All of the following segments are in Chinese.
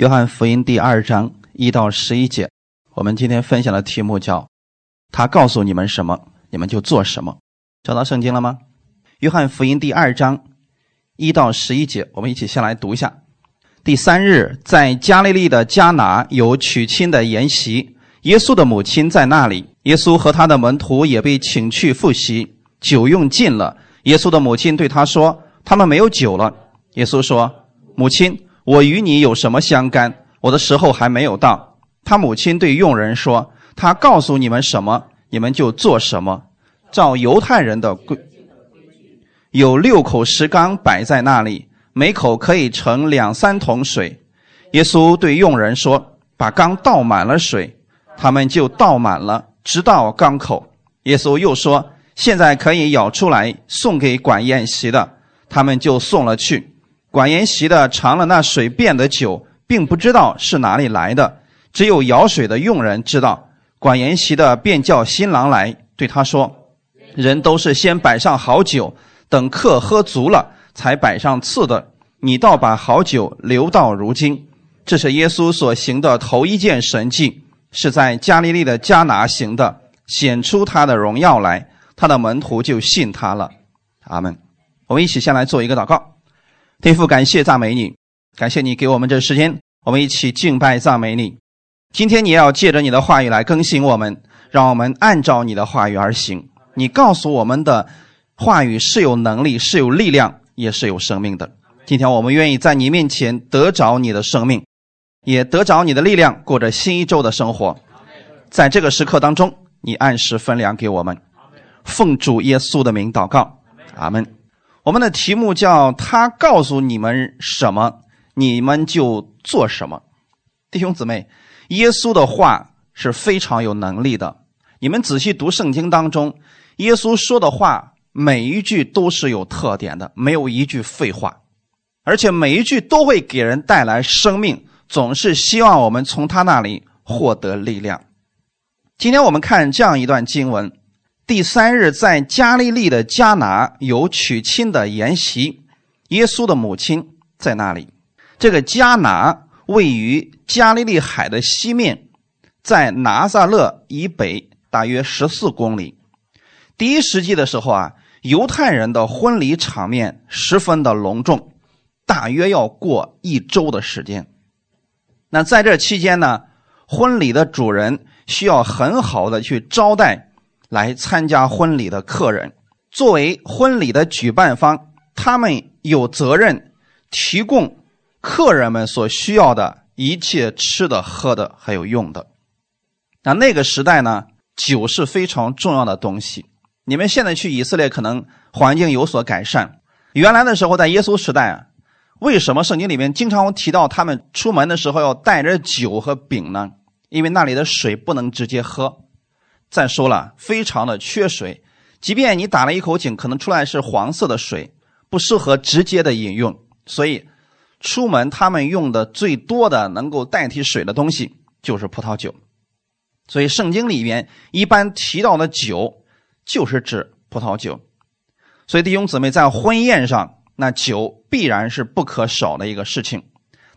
约翰福音第二章一到十一节，我们今天分享的题目叫“他告诉你们什么，你们就做什么”。找到圣经了吗？约翰福音第二章一到十一节，我们一起先来读一下。第三日，在加利利的迦拿有娶亲的筵席，耶稣的母亲在那里。耶稣和他的门徒也被请去赴席，酒用尽了。耶稣的母亲对他说：“他们没有酒了。”耶稣说：“母亲。”我与你有什么相干？我的时候还没有到。他母亲对佣人说：“他告诉你们什么，你们就做什么。照犹太人的规，有六口石缸摆在那里，每口可以盛两三桶水。耶稣对佣人说：‘把缸倒满了水。’他们就倒满了，直到缸口。耶稣又说：‘现在可以舀出来，送给管宴席的。’他们就送了去。”管筵席的尝了那水变的酒，并不知道是哪里来的，只有舀水的佣人知道。管筵席的便叫新郎来，对他说：“人都是先摆上好酒，等客喝足了，才摆上次的。你倒把好酒留到如今。”这是耶稣所行的头一件神迹，是在加利利的迦拿行的，显出他的荣耀来，他的门徒就信他了。阿门。我们一起先来做一个祷告。天父，感谢赞美你，感谢你给我们这时间，我们一起敬拜赞美你。今天你要借着你的话语来更新我们，让我们按照你的话语而行。你告诉我们的话语是有能力、是有力量，也是有生命的。今天我们愿意在你面前得着你的生命，也得着你的力量，过着新一周的生活。在这个时刻当中，你按时分粮给我们，奉主耶稣的名祷告，阿门。我们的题目叫“他告诉你们什么，你们就做什么”。弟兄姊妹，耶稣的话是非常有能力的。你们仔细读圣经当中，耶稣说的话每一句都是有特点的，没有一句废话，而且每一句都会给人带来生命，总是希望我们从他那里获得力量。今天我们看这样一段经文。第三日，在加利利的迦拿有娶亲的筵席，耶稣的母亲在那里。这个迦拿位于加利利海的西面，在拿撒勒以北大约十四公里。第一世纪的时候啊，犹太人的婚礼场面十分的隆重，大约要过一周的时间。那在这期间呢，婚礼的主人需要很好的去招待。来参加婚礼的客人，作为婚礼的举办方，他们有责任提供客人们所需要的一切吃的、喝的，还有用的。那那个时代呢，酒是非常重要的东西。你们现在去以色列，可能环境有所改善。原来的时候，在耶稣时代啊，为什么圣经里面经常提到他们出门的时候要带着酒和饼呢？因为那里的水不能直接喝。再说了，非常的缺水，即便你打了一口井，可能出来是黄色的水，不适合直接的饮用。所以，出门他们用的最多的能够代替水的东西就是葡萄酒。所以，圣经里面一般提到的酒，就是指葡萄酒。所以，弟兄姊妹在婚宴上，那酒必然是不可少的一个事情，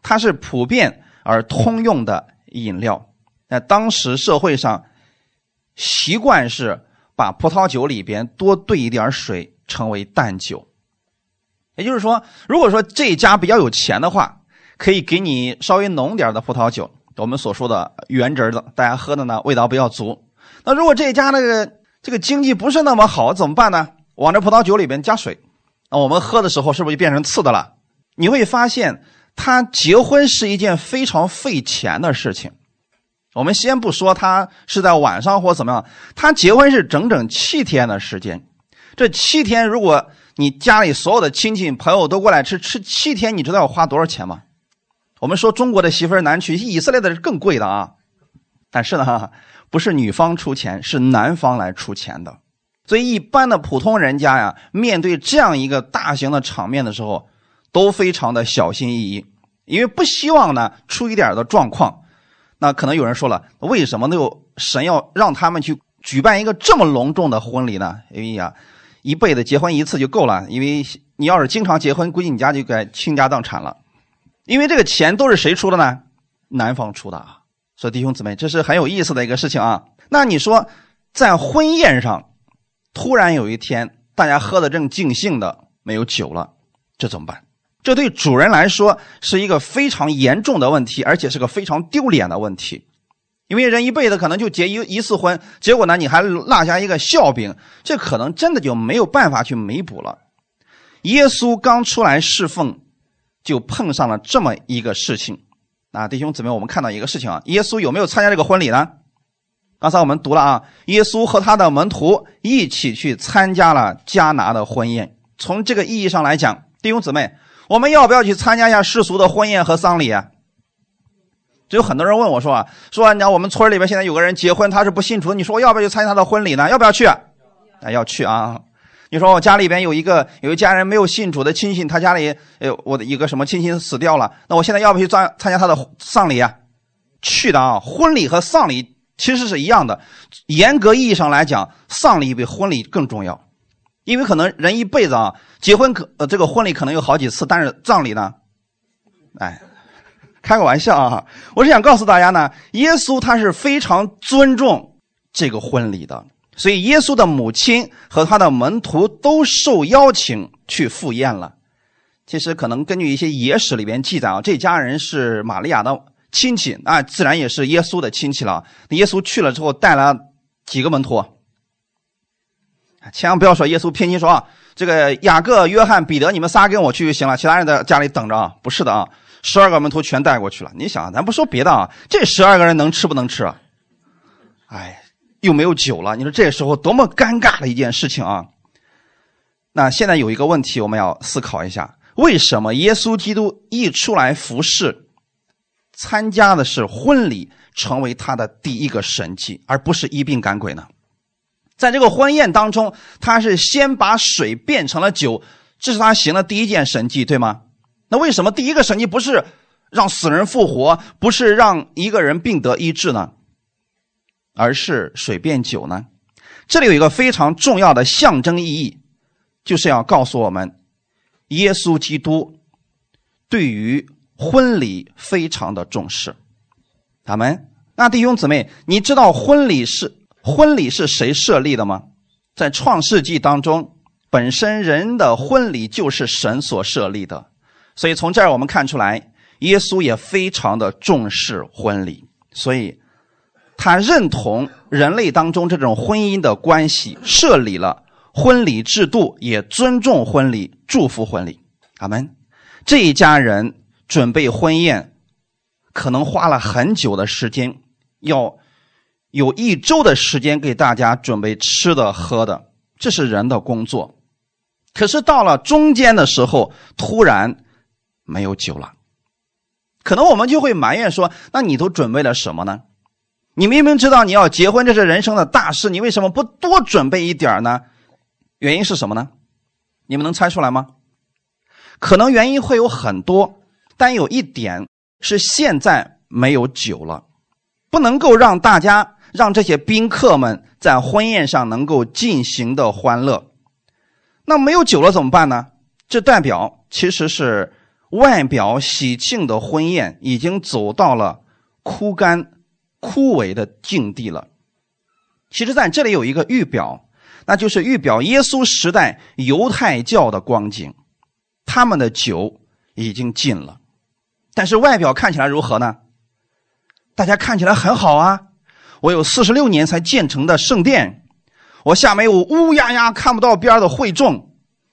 它是普遍而通用的饮料。在当时社会上。习惯是把葡萄酒里边多兑一点水，称为淡酒。也就是说，如果说这家比较有钱的话，可以给你稍微浓点的葡萄酒，我们所说的原汁的，大家喝的呢味道比较足。那如果这家那个这个经济不是那么好，怎么办呢？往这葡萄酒里边加水，那我们喝的时候是不是就变成次的了？你会发现，他结婚是一件非常费钱的事情。我们先不说他是在晚上或怎么样，他结婚是整整七天的时间。这七天，如果你家里所有的亲戚朋友都过来吃，吃七天，你知道要花多少钱吗？我们说中国的媳妇难娶，以色列的是更贵的啊。但是呢，不是女方出钱，是男方来出钱的。所以一般的普通人家呀，面对这样一个大型的场面的时候，都非常的小心翼翼，因为不希望呢出一点的状况。那可能有人说了，为什么那个神要让他们去举办一个这么隆重的婚礼呢？因为呀，一辈子结婚一次就够了。因为你要是经常结婚，估计你家就该倾家荡产了。因为这个钱都是谁出的呢？男方出的啊。所以弟兄姊妹，这是很有意思的一个事情啊。那你说，在婚宴上，突然有一天大家喝的正尽兴的，没有酒了，这怎么办？这对主人来说是一个非常严重的问题，而且是个非常丢脸的问题。因为人一辈子可能就结一一次婚，结果呢你还落下一个笑柄，这可能真的就没有办法去弥补了。耶稣刚出来侍奉，就碰上了这么一个事情。啊，弟兄姊妹，我们看到一个事情啊，耶稣有没有参加这个婚礼呢？刚才我们读了啊，耶稣和他的门徒一起去参加了迦拿的婚宴。从这个意义上来讲，弟兄姊妹，我们要不要去参加一下世俗的婚宴和丧礼啊？就有很多人问我说啊，说你看我们村里边现在有个人结婚，他是不信主，你说我要不要去参加他的婚礼呢？要不要去？啊，要去啊。你说我家里边有一个有一家人没有信主的亲戚，他家里呃我的一个什么亲戚死掉了，那我现在要不要去参参加他的丧礼啊？去的啊，婚礼和丧礼其实是一样的，严格意义上来讲，丧礼比婚礼更重要，因为可能人一辈子啊，结婚可呃这个婚礼可能有好几次，但是葬礼呢，哎，开个玩笑啊，我是想告诉大家呢，耶稣他是非常尊重这个婚礼的。所以，耶稣的母亲和他的门徒都受邀请去赴宴了。其实，可能根据一些野史里边记载啊，这家人是玛利亚的亲戚，那自然也是耶稣的亲戚了。耶稣去了之后，带了几个门徒。千万不要说耶稣偏心说啊，这个雅各、约翰、彼得，你们仨跟我去就行了，其他人在家里等着啊。不是的啊，十二个门徒全带过去了。你想，咱不说别的啊，这十二个人能吃不能吃？啊？哎。又没有酒了，你说这时候多么尴尬的一件事情啊！那现在有一个问题，我们要思考一下：为什么耶稣基督一出来服侍，参加的是婚礼，成为他的第一个神迹，而不是医病赶鬼呢？在这个婚宴当中，他是先把水变成了酒，这是他行的第一件神迹，对吗？那为什么第一个神迹不是让死人复活，不是让一个人病得医治呢？而是水变酒呢？这里有一个非常重要的象征意义，就是要告诉我们，耶稣基督对于婚礼非常的重视。他们那弟兄姊妹，你知道婚礼是婚礼是谁设立的吗？在创世纪当中，本身人的婚礼就是神所设立的，所以从这儿我们看出来，耶稣也非常的重视婚礼，所以。他认同人类当中这种婚姻的关系，设立了婚礼制度，也尊重婚礼，祝福婚礼。阿门。这一家人准备婚宴，可能花了很久的时间，要有一周的时间给大家准备吃的喝的，这是人的工作。可是到了中间的时候，突然没有酒了，可能我们就会埋怨说：“那你都准备了什么呢？”你明明知道你要结婚，这是人生的大事，你为什么不多准备一点呢？原因是什么呢？你们能猜出来吗？可能原因会有很多，但有一点是现在没有酒了，不能够让大家让这些宾客们在婚宴上能够尽情的欢乐。那没有酒了怎么办呢？这代表其实是外表喜庆的婚宴已经走到了枯干。枯萎的境地了。其实，在这里有一个预表，那就是预表耶稣时代犹太教的光景。他们的酒已经尽了，但是外表看起来如何呢？大家看起来很好啊！我有四十六年才建成的圣殿，我下面有乌压压看不到边的会众，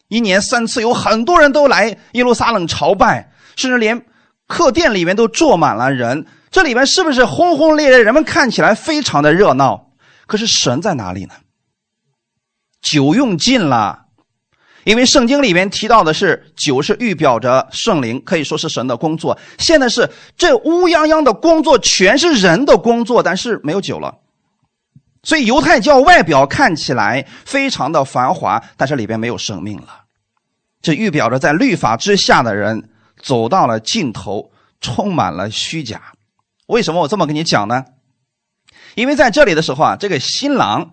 一年三次有很多人都来耶路撒冷朝拜，甚至连客店里面都坐满了人。这里面是不是轰轰烈烈？人们看起来非常的热闹，可是神在哪里呢？酒用尽了，因为圣经里面提到的是酒是预表着圣灵，可以说是神的工作。现在是这乌泱泱的工作全是人的工作，但是没有酒了。所以犹太教外表看起来非常的繁华，但是里边没有生命了。这预表着在律法之下的人走到了尽头，充满了虚假。为什么我这么跟你讲呢？因为在这里的时候啊，这个新郎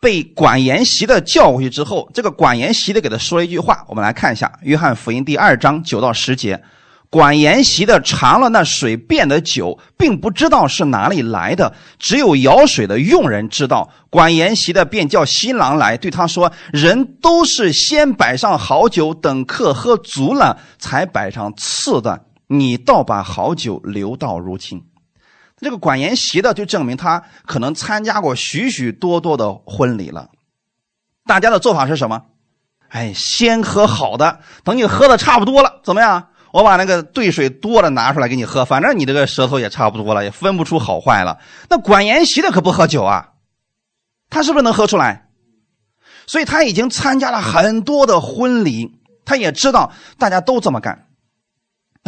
被管筵席的叫过去之后，这个管筵席的给他说了一句话，我们来看一下《约翰福音》第二章九到十节。管筵席的尝了那水变的酒，并不知道是哪里来的，只有舀水的佣人知道。管筵席的便叫新郎来，对他说：“人都是先摆上好酒，等客喝足了，才摆上次的。你倒把好酒留到如今。”这个管筵席的就证明他可能参加过许许多多的婚礼了。大家的做法是什么？哎，先喝好的，等你喝的差不多了，怎么样？我把那个兑水多的拿出来给你喝，反正你这个舌头也差不多了，也分不出好坏了。那管筵席的可不喝酒啊，他是不是能喝出来？所以他已经参加了很多的婚礼，他也知道大家都这么干。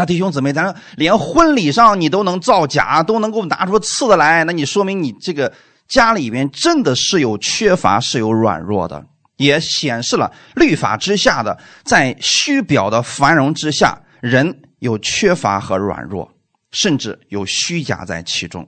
那弟兄姊妹，咱连婚礼上你都能造假，都能够拿出次的来，那你说明你这个家里边真的是有缺乏，是有软弱的。也显示了律法之下的，在虚表的繁荣之下，人有缺乏和软弱，甚至有虚假在其中。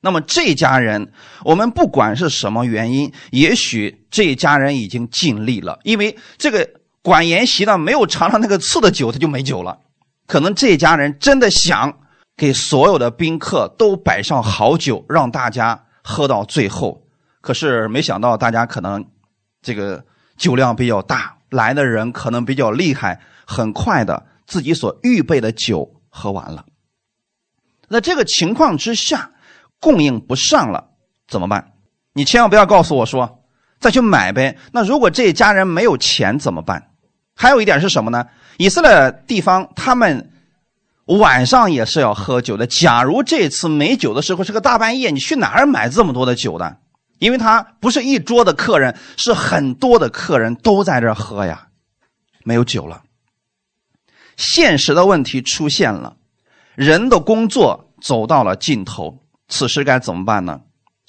那么这家人，我们不管是什么原因，也许这家人已经尽力了，因为这个管筵席呢，没有尝上那个次的酒，他就没酒了。可能这家人真的想给所有的宾客都摆上好酒，让大家喝到最后，可是没想到大家可能。这个酒量比较大，来的人可能比较厉害，很快的自己所预备的酒喝完了。那这个情况之下，供应不上了怎么办？你千万不要告诉我说再去买呗。那如果这一家人没有钱怎么办？还有一点是什么呢？以色列地方他们晚上也是要喝酒的。假如这次没酒的时候是个大半夜，你去哪儿买这么多的酒呢？因为他不是一桌的客人，是很多的客人都在这喝呀，没有酒了。现实的问题出现了，人的工作走到了尽头，此时该怎么办呢？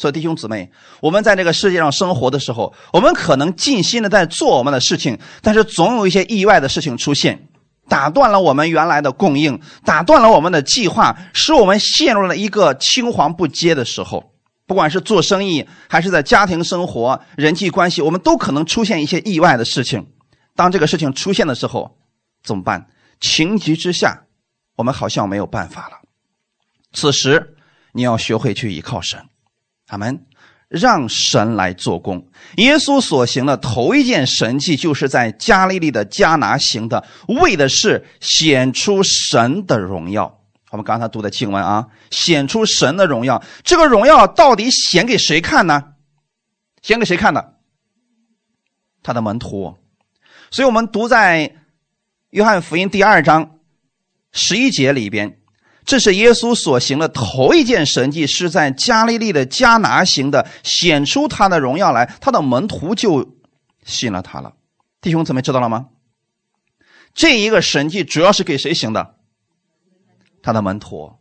所以弟兄姊妹，我们在这个世界上生活的时候，我们可能尽心的在做我们的事情，但是总有一些意外的事情出现，打断了我们原来的供应，打断了我们的计划，使我们陷入了一个青黄不接的时候。不管是做生意，还是在家庭生活、人际关系，我们都可能出现一些意外的事情。当这个事情出现的时候，怎么办？情急之下，我们好像没有办法了。此时，你要学会去依靠神，阿门。让神来做工。耶稣所行的头一件神迹，就是在加利利的加拿行的，为的是显出神的荣耀。我们刚才读的经文啊，显出神的荣耀。这个荣耀到底显给谁看呢？显给谁看的？他的门徒。所以我们读在约翰福音第二章十一节里边，这是耶稣所行的头一件神迹，是在加利利的加拿行的，显出他的荣耀来，他的门徒就信了他了。弟兄姊妹知道了吗？这一个神迹主要是给谁行的？他的门徒，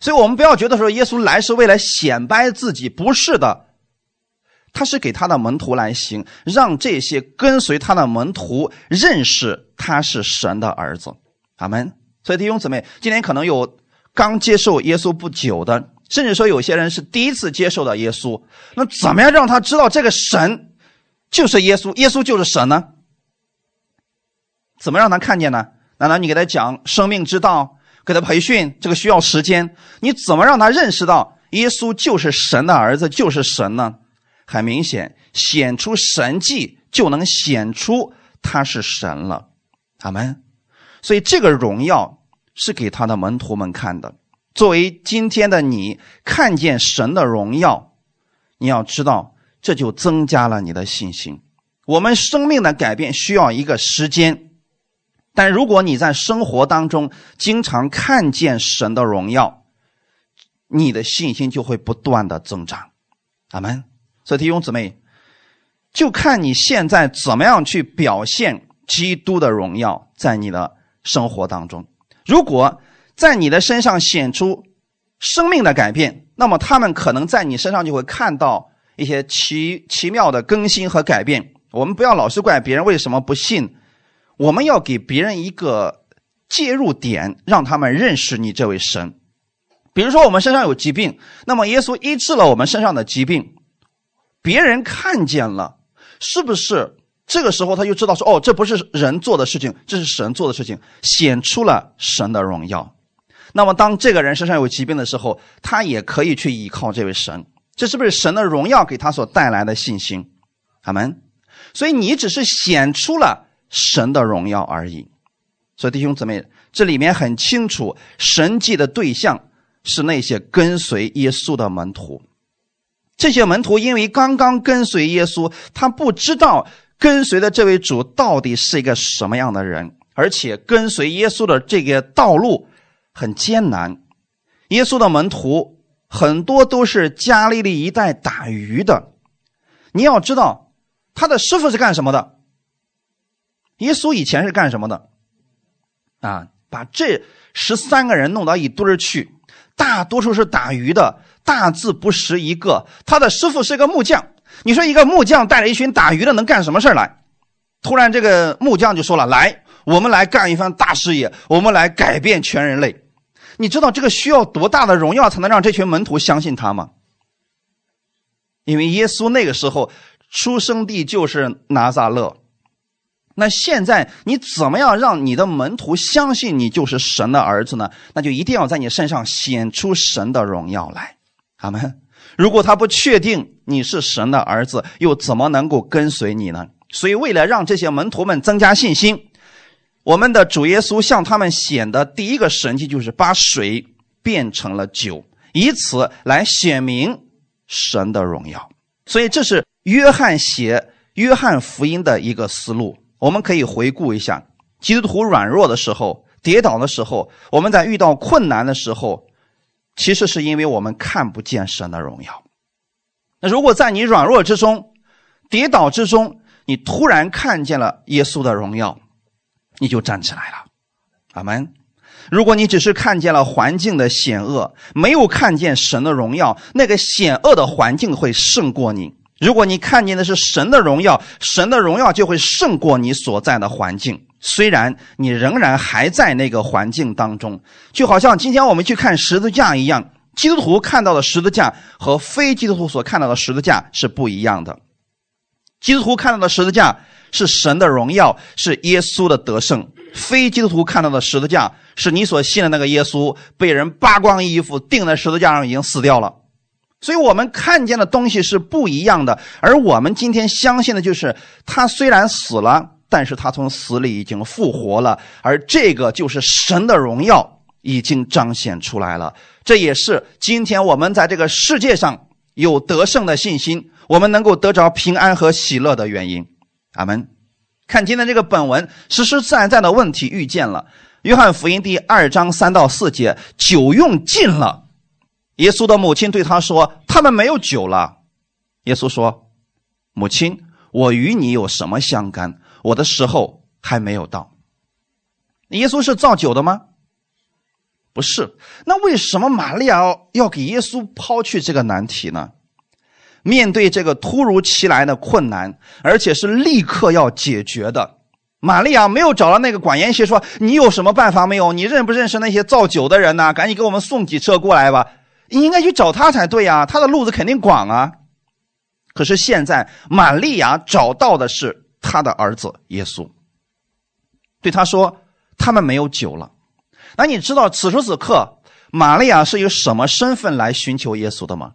所以我们不要觉得说耶稣来是为了显摆自己，不是的，他是给他的门徒来行，让这些跟随他的门徒认识他是神的儿子。阿门。所以弟兄姊妹，今天可能有刚接受耶稣不久的，甚至说有些人是第一次接受到耶稣，那怎么样让他知道这个神就是耶稣，耶稣就是神呢？怎么让他看见呢？难道你给他讲生命之道？给他培训，这个需要时间。你怎么让他认识到耶稣就是神的儿子，就是神呢？很明显，显出神迹就能显出他是神了。阿门。所以这个荣耀是给他的门徒们看的。作为今天的你，看见神的荣耀，你要知道，这就增加了你的信心。我们生命的改变需要一个时间。但如果你在生活当中经常看见神的荣耀，你的信心就会不断的增长。阿门。所以弟兄姊妹，就看你现在怎么样去表现基督的荣耀在你的生活当中。如果在你的身上显出生命的改变，那么他们可能在你身上就会看到一些奇奇妙的更新和改变。我们不要老是怪别人为什么不信。我们要给别人一个介入点，让他们认识你这位神。比如说，我们身上有疾病，那么耶稣医治了我们身上的疾病，别人看见了，是不是这个时候他就知道说，哦，这不是人做的事情，这是神做的事情，显出了神的荣耀。那么当这个人身上有疾病的时候，他也可以去依靠这位神。这是不是神的荣耀给他所带来的信心？阿门。所以你只是显出了神的荣耀而已。所以弟兄姊妹，这里面很清楚，神迹的对象是那些跟随耶稣的门徒。这些门徒因为刚刚跟随耶稣，他不知道跟随的这位主到底是一个什么样的人，而且跟随耶稣的这个道路很艰难。耶稣的门徒。很多都是加利利一带打鱼的，你要知道，他的师傅是干什么的？耶稣以前是干什么的？啊，把这十三个人弄到一堆儿去，大多数是打鱼的，大字不识一个。他的师傅是个木匠，你说一个木匠带着一群打鱼的能干什么事来？突然这个木匠就说了：“来，我们来干一番大事业，我们来改变全人类。”你知道这个需要多大的荣耀才能让这群门徒相信他吗？因为耶稣那个时候出生地就是拿撒勒，那现在你怎么样让你的门徒相信你就是神的儿子呢？那就一定要在你身上显出神的荣耀来，阿门。如果他不确定你是神的儿子，又怎么能够跟随你呢？所以，为了让这些门徒们增加信心。我们的主耶稣向他们显的第一个神迹，就是把水变成了酒，以此来显明神的荣耀。所以，这是约翰写约翰福音的一个思路。我们可以回顾一下：基督徒软弱的时候、跌倒的时候，我们在遇到困难的时候，其实是因为我们看不见神的荣耀。那如果在你软弱之中、跌倒之中，你突然看见了耶稣的荣耀。你就站起来了，阿门。如果你只是看见了环境的险恶，没有看见神的荣耀，那个险恶的环境会胜过你。如果你看见的是神的荣耀，神的荣耀就会胜过你所在的环境。虽然你仍然还在那个环境当中，就好像今天我们去看十字架一样，基督徒看到的十字架和非基督徒所看到的十字架是不一样的。基督徒看到的十字架。是神的荣耀，是耶稣的得胜。非基督徒看到的十字架，是你所信的那个耶稣被人扒光衣服钉在十字架上，已经死掉了。所以我们看见的东西是不一样的。而我们今天相信的就是，他虽然死了，但是他从死里已经复活了。而这个就是神的荣耀已经彰显出来了。这也是今天我们在这个世界上有得胜的信心，我们能够得着平安和喜乐的原因。阿门。看今天这个本文，实实在在的问题遇见了。约翰福音第二章三到四节，酒用尽了。耶稣的母亲对他说：“他们没有酒了。”耶稣说：“母亲，我与你有什么相干？我的时候还没有到。”耶稣是造酒的吗？不是。那为什么玛利亚要要给耶稣抛去这个难题呢？面对这个突如其来的困难，而且是立刻要解决的，玛利亚没有找到那个管筵席说：“你有什么办法没有？你认不认识那些造酒的人呢？赶紧给我们送几车过来吧！”你应该去找他才对呀，他的路子肯定广啊。可是现在，玛利亚找到的是他的儿子耶稣，对他说：“他们没有酒了。”那你知道此时此刻，玛利亚是以什么身份来寻求耶稣的吗？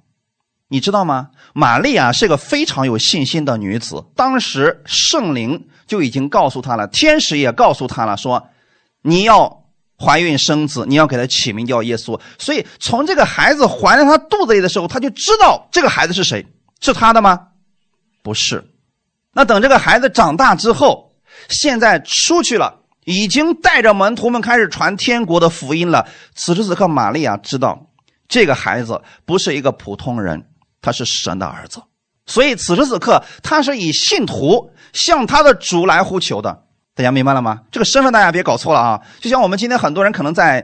你知道吗？玛利亚是个非常有信心的女子。当时圣灵就已经告诉她了，天使也告诉她了，说你要怀孕生子，你要给他起名叫耶稣。所以从这个孩子怀在她肚子里的时候，她就知道这个孩子是谁，是他的吗？不是。那等这个孩子长大之后，现在出去了，已经带着门徒们开始传天国的福音了。此时此刻，玛利亚知道这个孩子不是一个普通人。他是神的儿子，所以此时此刻，他是以信徒向他的主来呼求的。大家明白了吗？这个身份大家别搞错了啊！就像我们今天很多人可能在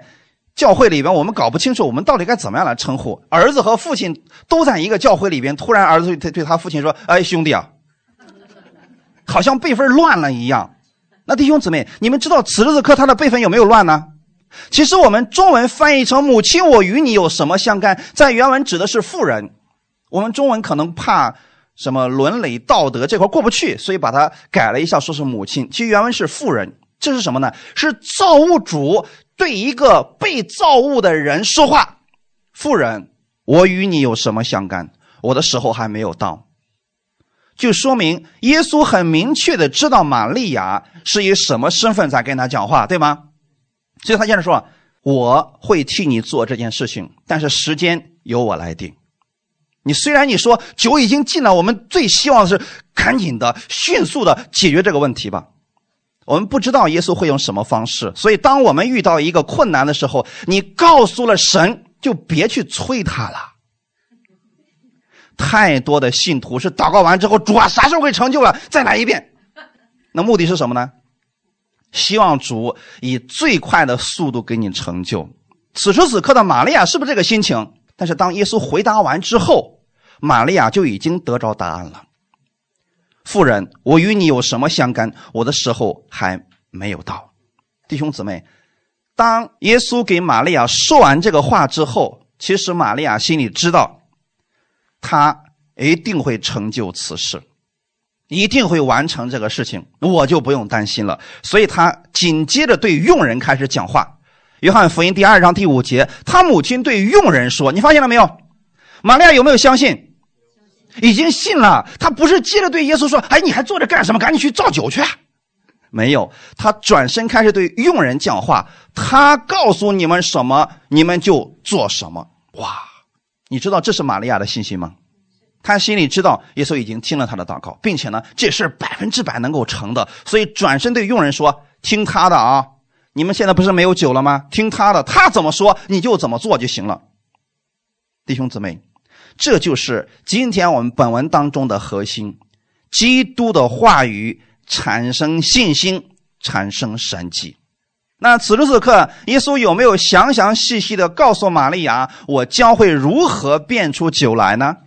教会里边，我们搞不清楚我们到底该怎么样来称呼儿子和父亲都在一个教会里边，突然儿子对对他父亲说：“哎，兄弟啊，好像辈分乱了一样。”那弟兄姊妹，你们知道此时此刻他的辈分有没有乱呢？其实我们中文翻译成“母亲，我与你有什么相干”，在原文指的是妇人。我们中文可能怕什么伦理道德这块过不去，所以把它改了一下，说是母亲。其实原文是妇人。这是什么呢？是造物主对一个被造物的人说话。妇人，我与你有什么相干？我的时候还没有到。就说明耶稣很明确的知道玛利亚是以什么身份在跟他讲话，对吗？所以他接着说：“我会替你做这件事情，但是时间由我来定。你虽然你说酒已经尽了，我们最希望的是赶紧的、迅速的解决这个问题吧。我们不知道耶稣会用什么方式，所以当我们遇到一个困难的时候，你告诉了神，就别去催他了。”太多的信徒是祷告完之后，主啊，啥时候会成就了？再来一遍。那目的是什么呢？希望主以最快的速度给你成就。此时此刻的玛利亚是不是这个心情？但是当耶稣回答完之后，玛利亚就已经得着答案了。妇人，我与你有什么相干？我的时候还没有到。弟兄姊妹，当耶稣给玛利亚说完这个话之后，其实玛利亚心里知道。他一定会成就此事，一定会完成这个事情，我就不用担心了。所以他紧接着对佣人开始讲话。约翰福音第二章第五节，他母亲对佣人说：“你发现了没有？玛利亚有没有相信？已经信了。他不是接着对耶稣说：‘哎，你还坐着干什么？赶紧去造酒去。’没有，他转身开始对佣人讲话。他告诉你们什么，你们就做什么。哇！”你知道这是玛利亚的信心吗？他心里知道耶稣已经听了他的祷告，并且呢，这事百分之百能够成的，所以转身对佣人说：“听他的啊！你们现在不是没有酒了吗？听他的，他怎么说你就怎么做就行了。”弟兄姊妹，这就是今天我们本文当中的核心：基督的话语产生信心，产生神迹。那此时此刻，耶稣有没有详详细细的告诉玛利亚，我将会如何变出酒来呢？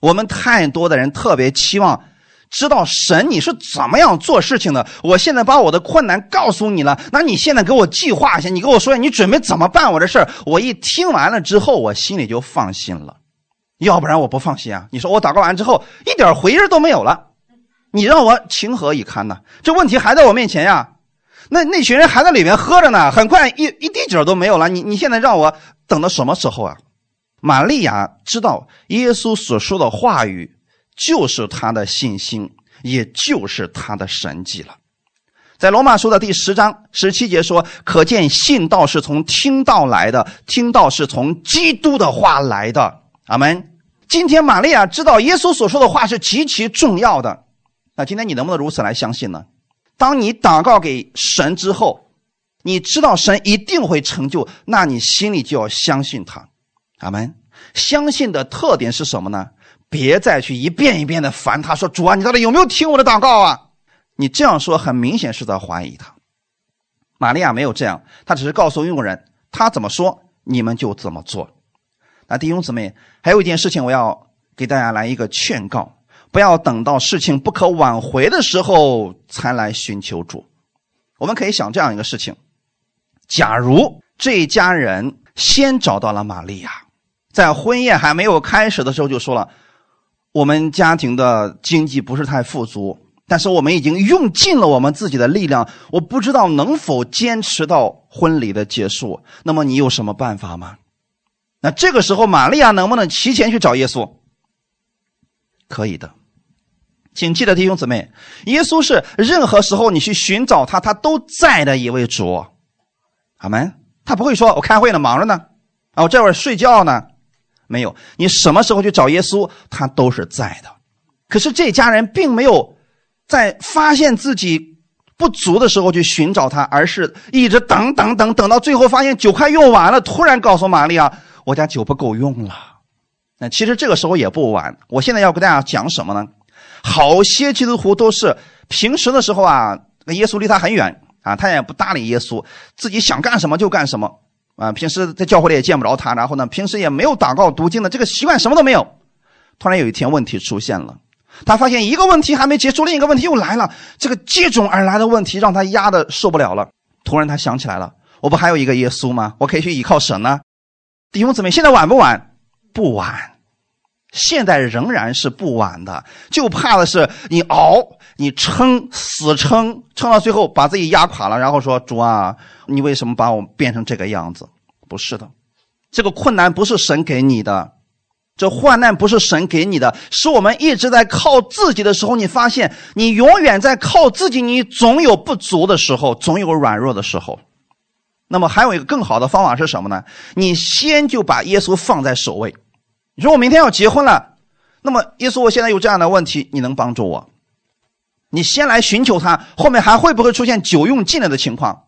我们太多的人特别期望知道神你是怎么样做事情的。我现在把我的困难告诉你了，那你现在给我计划一下，你给我说你准备怎么办我的事儿我一听完了之后，我心里就放心了。要不然我不放心啊！你说我祷告完之后一点回音都没有了，你让我情何以堪呢？这问题还在我面前呀。那那群人还在里面喝着呢，很快一一滴酒都没有了。你你现在让我等到什么时候啊？玛利亚知道耶稣所说的话语就是他的信心，也就是他的神迹了。在罗马书的第十章十七节说：“可见信道是从听道来的，听道是从基督的话来的。”阿门。今天玛利亚知道耶稣所说的话是极其重要的。那今天你能不能如此来相信呢？当你祷告给神之后，你知道神一定会成就，那你心里就要相信他。阿门。相信的特点是什么呢？别再去一遍一遍的烦他，说主啊，你到底有没有听我的祷告啊？你这样说很明显是在怀疑他。玛利亚没有这样，他只是告诉佣人，他怎么说你们就怎么做。那弟兄姊妹，还有一件事情我要给大家来一个劝告。不要等到事情不可挽回的时候才来寻求主。我们可以想这样一个事情：假如这一家人先找到了玛利亚，在婚宴还没有开始的时候就说了，我们家庭的经济不是太富足，但是我们已经用尽了我们自己的力量，我不知道能否坚持到婚礼的结束。那么你有什么办法吗？那这个时候玛利亚能不能提前去找耶稣？可以的。请记得，弟兄姊妹，耶稣是任何时候你去寻找他，他都在的一位主。阿门。他不会说：“我开会呢，忙着呢，啊，我这会儿睡觉呢。”没有，你什么时候去找耶稣，他都是在的。可是这家人并没有在发现自己不足的时候去寻找他，而是一直等等等，等到最后发现酒快用完了，突然告诉玛利亚：“我家酒不够用了。”那其实这个时候也不晚。我现在要跟大家讲什么呢？好些基督徒都是平时的时候啊，耶稣离他很远啊，他也不搭理耶稣，自己想干什么就干什么啊。平时在教会里也见不着他，然后呢，平时也没有祷告读经的这个习惯，什么都没有。突然有一天问题出现了，他发现一个问题还没结束，另一个问题又来了。这个接踵而来的问题让他压的受不了了。突然他想起来了，我不还有一个耶稣吗？我可以去依靠神呢。弟兄姊妹，现在晚不晚？不晚。现在仍然是不晚的，就怕的是你熬，你撑，死撑，撑到最后把自己压垮了，然后说主啊，你为什么把我变成这个样子？不是的，这个困难不是神给你的，这患难不是神给你的，是我们一直在靠自己的时候，你发现你永远在靠自己，你总有不足的时候，总有软弱的时候。那么还有一个更好的方法是什么呢？你先就把耶稣放在首位。你说我明天要结婚了，那么耶稣，我现在有这样的问题，你能帮助我？你先来寻求他，后面还会不会出现酒用尽了的情况？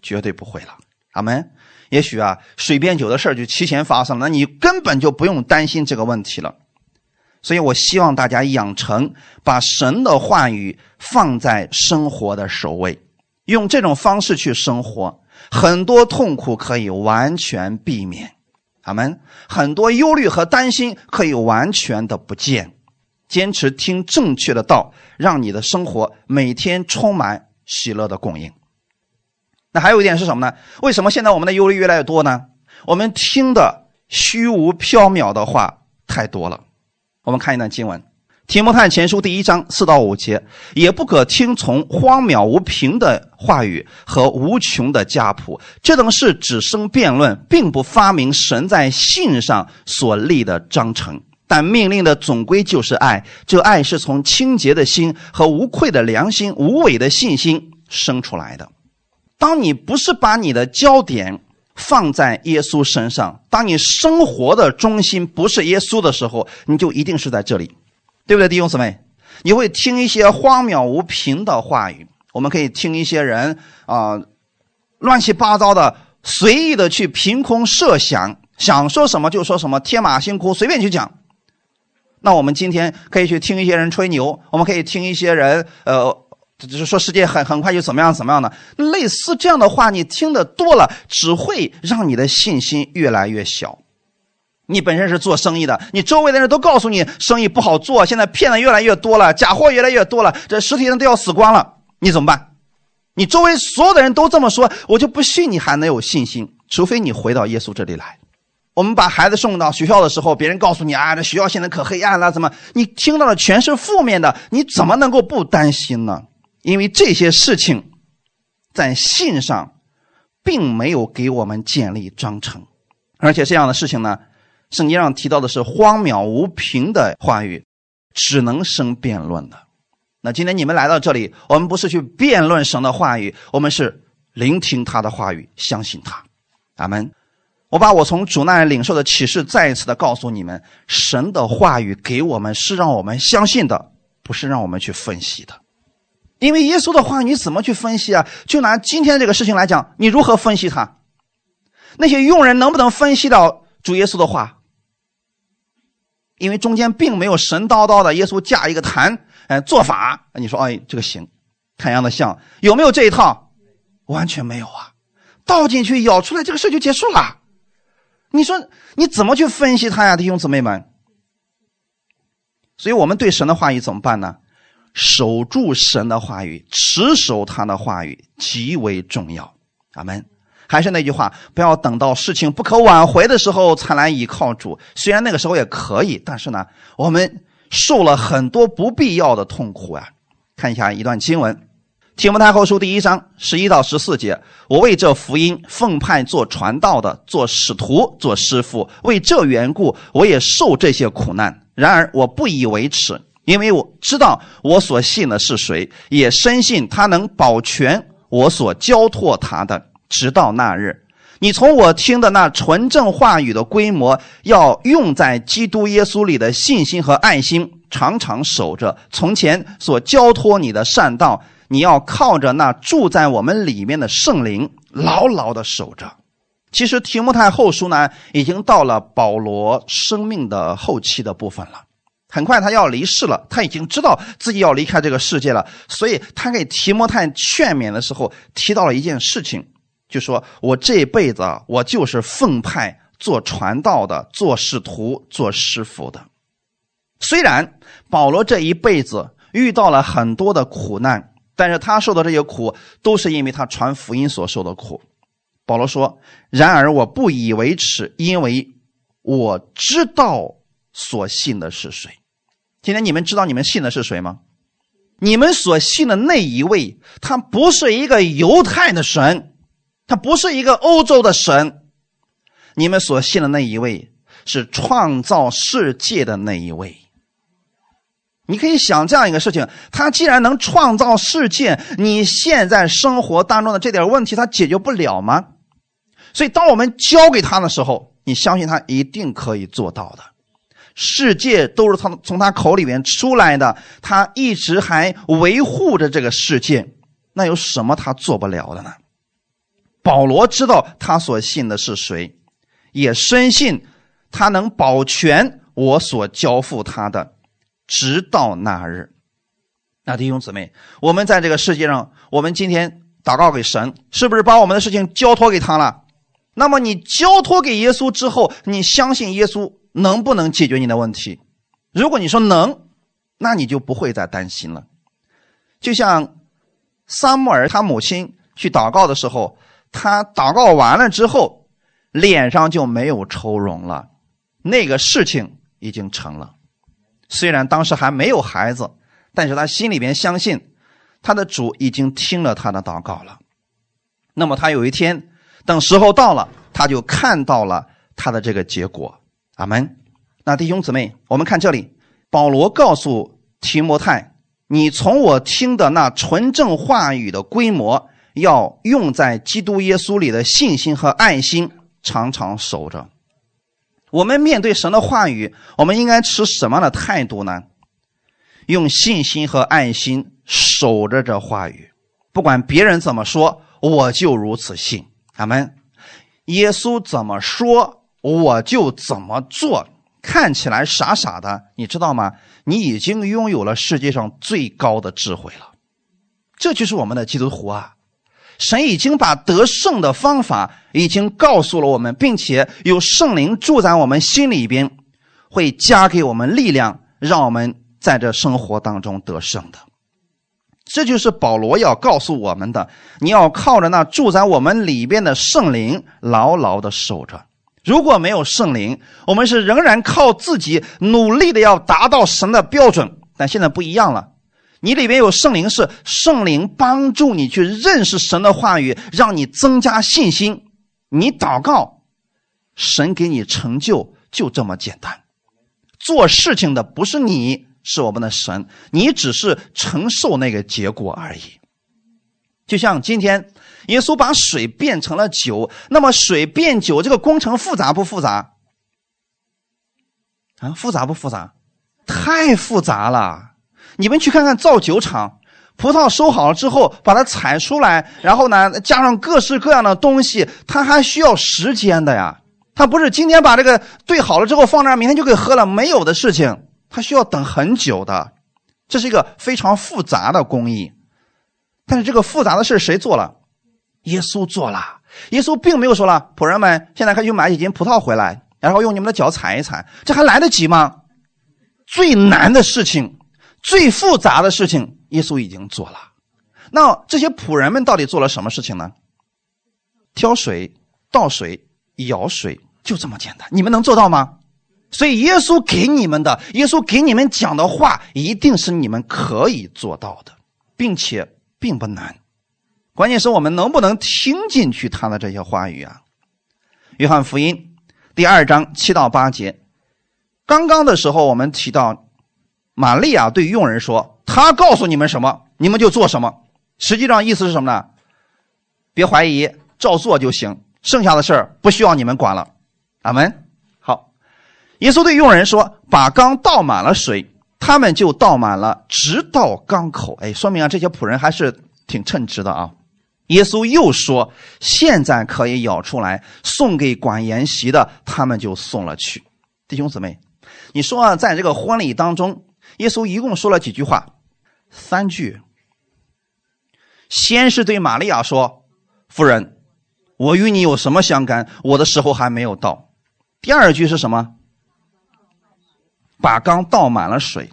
绝对不会了。阿门。也许啊，水变酒的事就提前发生了，那你根本就不用担心这个问题了。所以我希望大家养成把神的话语放在生活的首位，用这种方式去生活。很多痛苦可以完全避免，阿门。很多忧虑和担心可以完全的不见。坚持听正确的道，让你的生活每天充满喜乐的供应。那还有一点是什么呢？为什么现在我们的忧虑越来越多呢？我们听的虚无缥缈的话太多了。我们看一段经文。提摩太前书第一章四到五节，也不可听从荒谬无凭的话语和无穷的家谱，这等事只生辩论，并不发明神在信上所立的章程。但命令的总归就是爱，这爱是从清洁的心和无愧的良心、无伪的信心生出来的。当你不是把你的焦点放在耶稣身上，当你生活的中心不是耶稣的时候，你就一定是在这里。对不对，弟兄姊妹？你会听一些荒谬无凭的话语，我们可以听一些人啊，乱七八糟的、随意的去凭空设想，想说什么就说什么，天马行空，随便去讲。那我们今天可以去听一些人吹牛，我们可以听一些人，呃，就是说世界很很快就怎么样怎么样的，类似这样的话，你听的多了，只会让你的信心越来越小。你本身是做生意的，你周围的人都告诉你生意不好做，现在骗的越来越多了，假货越来越多了，这实体人都要死光了，你怎么办？你周围所有的人都这么说，我就不信你还能有信心，除非你回到耶稣这里来。我们把孩子送到学校的时候，别人告诉你啊，这学校现在可黑暗了，怎么？你听到的全是负面的，你怎么能够不担心呢？因为这些事情，在信上，并没有给我们建立章程，而且这样的事情呢。圣经上提到的是荒谬无凭的话语，只能生辩论的。那今天你们来到这里，我们不是去辩论神的话语，我们是聆听他的话语，相信他。阿门。我把我从主那里领受的启示再一次的告诉你们：神的话语给我们是让我们相信的，不是让我们去分析的。因为耶稣的话，你怎么去分析啊？就拿今天这个事情来讲，你如何分析他？那些佣人能不能分析到主耶稣的话？因为中间并没有神叨叨的耶稣架一个坛，哎，做法，你说，哎，这个行，看样的像，有没有这一套？完全没有啊，倒进去舀出来，这个事就结束了。你说你怎么去分析他呀，弟兄姊妹们？所以我们对神的话语怎么办呢？守住神的话语，持守他的话语极为重要。阿门。还是那句话，不要等到事情不可挽回的时候才来依靠主。虽然那个时候也可以，但是呢，我们受了很多不必要的痛苦啊。看一下一段经文，《提摩太后书》第一章十一到十四节：我为这福音奉派做传道的，做使徒，做师傅。为这缘故，我也受这些苦难。然而我不以为耻，因为我知道我所信的是谁，也深信他能保全我所交托他的。直到那日，你从我听的那纯正话语的规模，要用在基督耶稣里的信心和爱心，常常守着从前所交托你的善道。你要靠着那住在我们里面的圣灵，牢牢的守着。其实提摩太后书呢，已经到了保罗生命的后期的部分了。很快他要离世了，他已经知道自己要离开这个世界了，所以他给提摩太劝勉的时候，提到了一件事情。就说我这辈子我就是奉派做传道的，做使徒，做师傅的。虽然保罗这一辈子遇到了很多的苦难，但是他受的这些苦都是因为他传福音所受的苦。保罗说：“然而我不以为耻，因为我知道所信的是谁。今天你们知道你们信的是谁吗？你们所信的那一位，他不是一个犹太的神，他不是一个欧洲的神。你们所信的那一位是创造世界的那一位。你可以想这样一个事情：他既然能创造世界，你现在生活当中的这点问题，他解决不了吗？所以，当我们交给他的时候，你相信他一定可以做到的。世界都是他从他口里面出来的，他一直还维护着这个世界，那有什么他做不了的呢？保罗知道他所信的是谁，也深信他能保全我所交付他的，直到那日。那弟兄姊妹，我们在这个世界上，我们今天祷告给神，是不是把我们的事情交托给他了？那么你交托给耶稣之后，你相信耶稣？能不能解决你的问题？如果你说能，那你就不会再担心了。就像萨母尔他母亲去祷告的时候，他祷告完了之后，脸上就没有愁容了，那个事情已经成了。虽然当时还没有孩子，但是他心里边相信，他的主已经听了他的祷告了。那么他有一天，等时候到了，他就看到了他的这个结果。阿门。那弟兄姊妹，我们看这里，保罗告诉提摩太：“你从我听的那纯正话语的规模，要用在基督耶稣里的信心和爱心，常常守着。”我们面对神的话语，我们应该持什么样的态度呢？用信心和爱心守着这话语，不管别人怎么说，我就如此信。阿门。耶稣怎么说？我就怎么做，看起来傻傻的，你知道吗？你已经拥有了世界上最高的智慧了，这就是我们的基督徒啊！神已经把得胜的方法已经告诉了我们，并且有圣灵住在我们心里边，会加给我们力量，让我们在这生活当中得胜的。这就是保罗要告诉我们的：你要靠着那住在我们里边的圣灵，牢牢的守着。如果没有圣灵，我们是仍然靠自己努力的要达到神的标准。但现在不一样了，你里边有圣灵，是圣灵帮助你去认识神的话语，让你增加信心。你祷告，神给你成就，就这么简单。做事情的不是你，是我们的神，你只是承受那个结果而已。就像今天。耶稣把水变成了酒，那么水变酒这个工程复杂不复杂？啊，复杂不复杂？太复杂了！你们去看看造酒厂，葡萄收好了之后，把它采出来，然后呢，加上各式各样的东西，它还需要时间的呀。它不是今天把这个兑好了之后放那儿，明天就可以喝了，没有的事情，它需要等很久的。这是一个非常复杂的工艺，但是这个复杂的事谁做了？耶稣做了，耶稣并没有说了，仆人们现在可以去买几斤葡萄回来，然后用你们的脚踩一踩，这还来得及吗？最难的事情，最复杂的事情，耶稣已经做了。那这些仆人们到底做了什么事情呢？挑水、倒水、舀水，就这么简单。你们能做到吗？所以耶稣给你们的，耶稣给你们讲的话，一定是你们可以做到的，并且并不难。关键是我们能不能听进去他的这些话语啊？约翰福音第二章七到八节，刚刚的时候我们提到，玛利亚对佣人说：“他告诉你们什么，你们就做什么。”实际上意思是什么呢？别怀疑，照做就行，剩下的事儿不需要你们管了。阿门。好，耶稣对佣人说：“把缸倒满了水，他们就倒满了，直到缸口。”哎，说明啊，这些仆人还是挺称职的啊。耶稣又说：“现在可以舀出来，送给管筵席的，他们就送了去。”弟兄姊妹，你说啊，在这个婚礼当中，耶稣一共说了几句话？三句。先是对玛利亚说：“夫人，我与你有什么相干？我的时候还没有到。”第二句是什么？把缸倒满了水。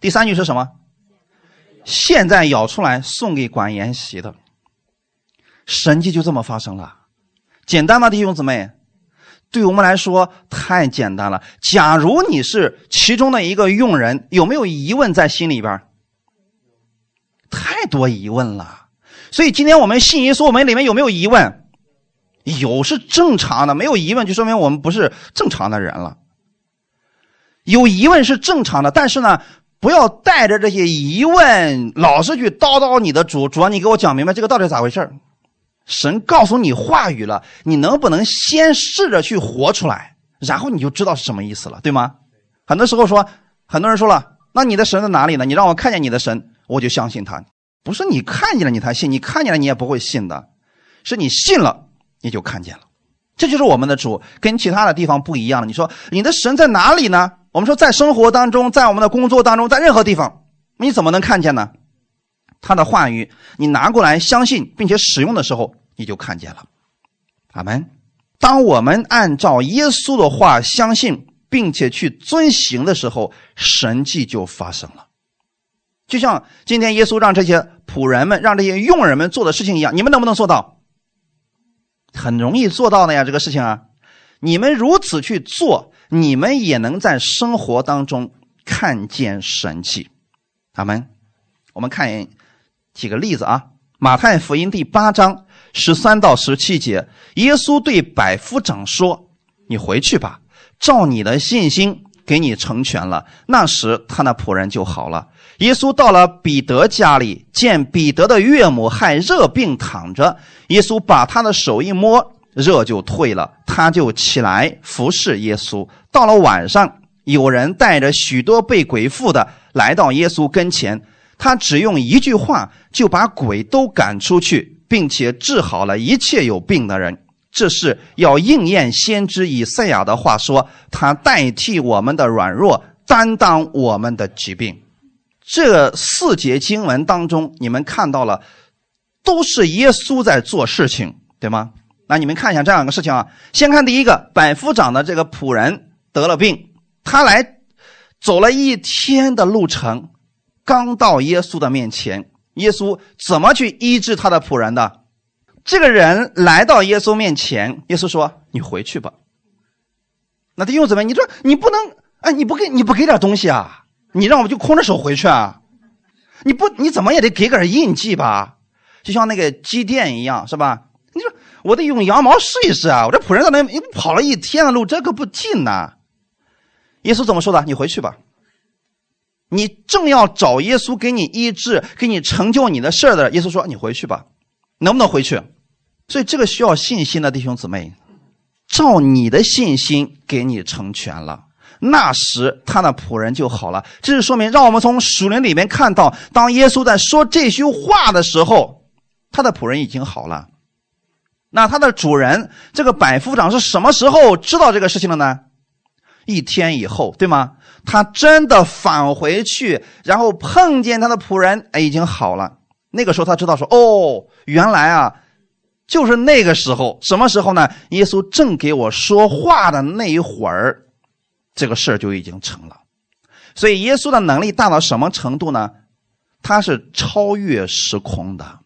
第三句是什么？现在舀出来，送给管筵席的。神迹就这么发生了，简单吗，弟兄姊妹？对我们来说太简单了。假如你是其中的一个用人，有没有疑问在心里边？太多疑问了。所以今天我们信耶稣，我们里面有没有疑问？有是正常的，没有疑问就说明我们不是正常的人了。有疑问是正常的，但是呢，不要带着这些疑问老是去叨叨你的主。主，你给我讲明白这个到底咋回事神告诉你话语了，你能不能先试着去活出来，然后你就知道是什么意思了，对吗？很多时候说，很多人说了，那你的神在哪里呢？你让我看见你的神，我就相信他。不是你看见了你才信，你看见了你也不会信的，是你信了你就看见了。这就是我们的主，跟其他的地方不一样了。你说你的神在哪里呢？我们说在生活当中，在我们的工作当中，在任何地方，你怎么能看见呢？他的话语，你拿过来相信并且使用的时候，你就看见了。阿门。当我们按照耶稣的话相信并且去遵行的时候，神迹就发生了。就像今天耶稣让这些仆人们、让这些佣人们做的事情一样，你们能不能做到？很容易做到的呀，这个事情啊，你们如此去做，你们也能在生活当中看见神迹。阿门。我们看。几个例子啊，《马太福音》第八章十三到十七节，耶稣对百夫长说：“你回去吧，照你的信心给你成全了。”那时他那仆人就好了。耶稣到了彼得家里，见彼得的岳母害热病躺着，耶稣把他的手一摸，热就退了，他就起来服侍耶稣。到了晚上，有人带着许多被鬼附的来到耶稣跟前。他只用一句话就把鬼都赶出去，并且治好了一切有病的人。这是要应验先知以赛亚的话说：“他代替我们的软弱，担当我们的疾病。”这四节经文当中，你们看到了，都是耶稣在做事情，对吗？那你们看一下这两个事情啊。先看第一个，百夫长的这个仆人得了病，他来走了一天的路程。刚到耶稣的面前，耶稣怎么去医治他的仆人的？这个人来到耶稣面前，耶稣说：“你回去吧。”那他又怎么？你说你不能哎，你不给你不给点东西啊？你让我们就空着手回去啊？你不你怎么也得给点印记吧？就像那个机电一样，是吧？你说我得用羊毛试一试啊！我这仆人在那跑了一天的路，这可不近呐。耶稣怎么说的？你回去吧。你正要找耶稣给你医治、给你成就你的事儿的，耶稣说：“你回去吧，能不能回去？”所以这个需要信心的弟兄姊妹，照你的信心给你成全了，那时他的仆人就好了。这是说明，让我们从属灵里面看到，当耶稣在说这句话的时候，他的仆人已经好了。那他的主人这个百夫长是什么时候知道这个事情的呢？一天以后，对吗？他真的返回去，然后碰见他的仆人，哎，已经好了。那个时候他知道说，哦，原来啊，就是那个时候，什么时候呢？耶稣正给我说话的那一会儿，这个事儿就已经成了。所以耶稣的能力大到什么程度呢？他是超越时空的。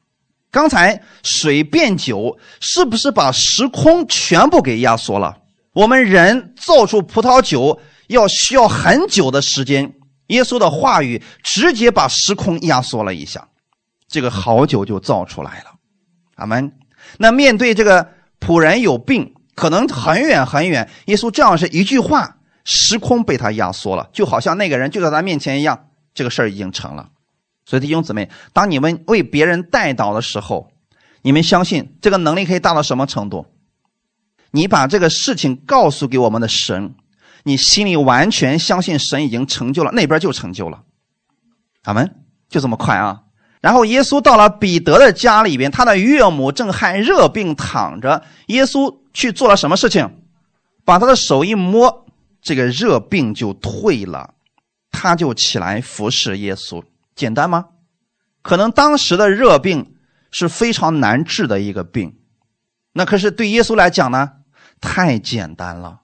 刚才水变酒，是不是把时空全部给压缩了？我们人造出葡萄酒。要需要很久的时间，耶稣的话语直接把时空压缩了一下，这个好久就造出来了。阿门。那面对这个仆人有病，可能很远很远，耶稣这样是一句话，时空被他压缩了，就好像那个人就在他面前一样，这个事儿已经成了。所以弟兄姊妹，当你们为别人带祷的时候，你们相信这个能力可以大到什么程度？你把这个事情告诉给我们的神。你心里完全相信神已经成就了，那边就成就了，阿门，就这么快啊！然后耶稣到了彼得的家里边，他的岳母正害热病躺着，耶稣去做了什么事情？把他的手一摸，这个热病就退了，他就起来服侍耶稣。简单吗？可能当时的热病是非常难治的一个病，那可是对耶稣来讲呢，太简单了。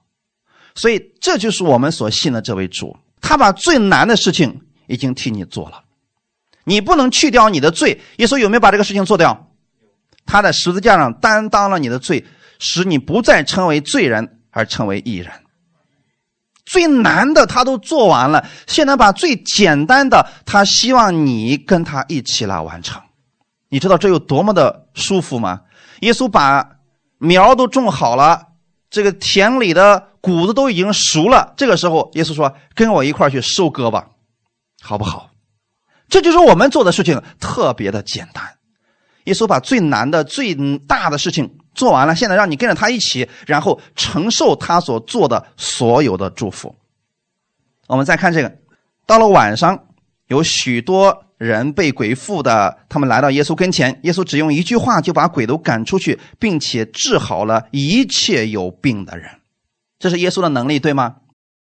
所以，这就是我们所信的这位主，他把最难的事情已经替你做了。你不能去掉你的罪，耶稣有没有把这个事情做掉？他在十字架上担当了你的罪，使你不再成为罪人，而成为艺人。最难的他都做完了，现在把最简单的，他希望你跟他一起来完成。你知道这有多么的舒服吗？耶稣把苗都种好了，这个田里的谷子都已经熟了。这个时候，耶稣说：“跟我一块去收割吧，好不好？”这就是我们做的事情，特别的简单。耶稣把最难的、最大的事情做完了，现在让你跟着他一起，然后承受他所做的所有的祝福。我们再看这个，到了晚上，有许多人被鬼附的，他们来到耶稣跟前，耶稣只用一句话就把鬼都赶出去，并且治好了一切有病的人。这是耶稣的能力，对吗？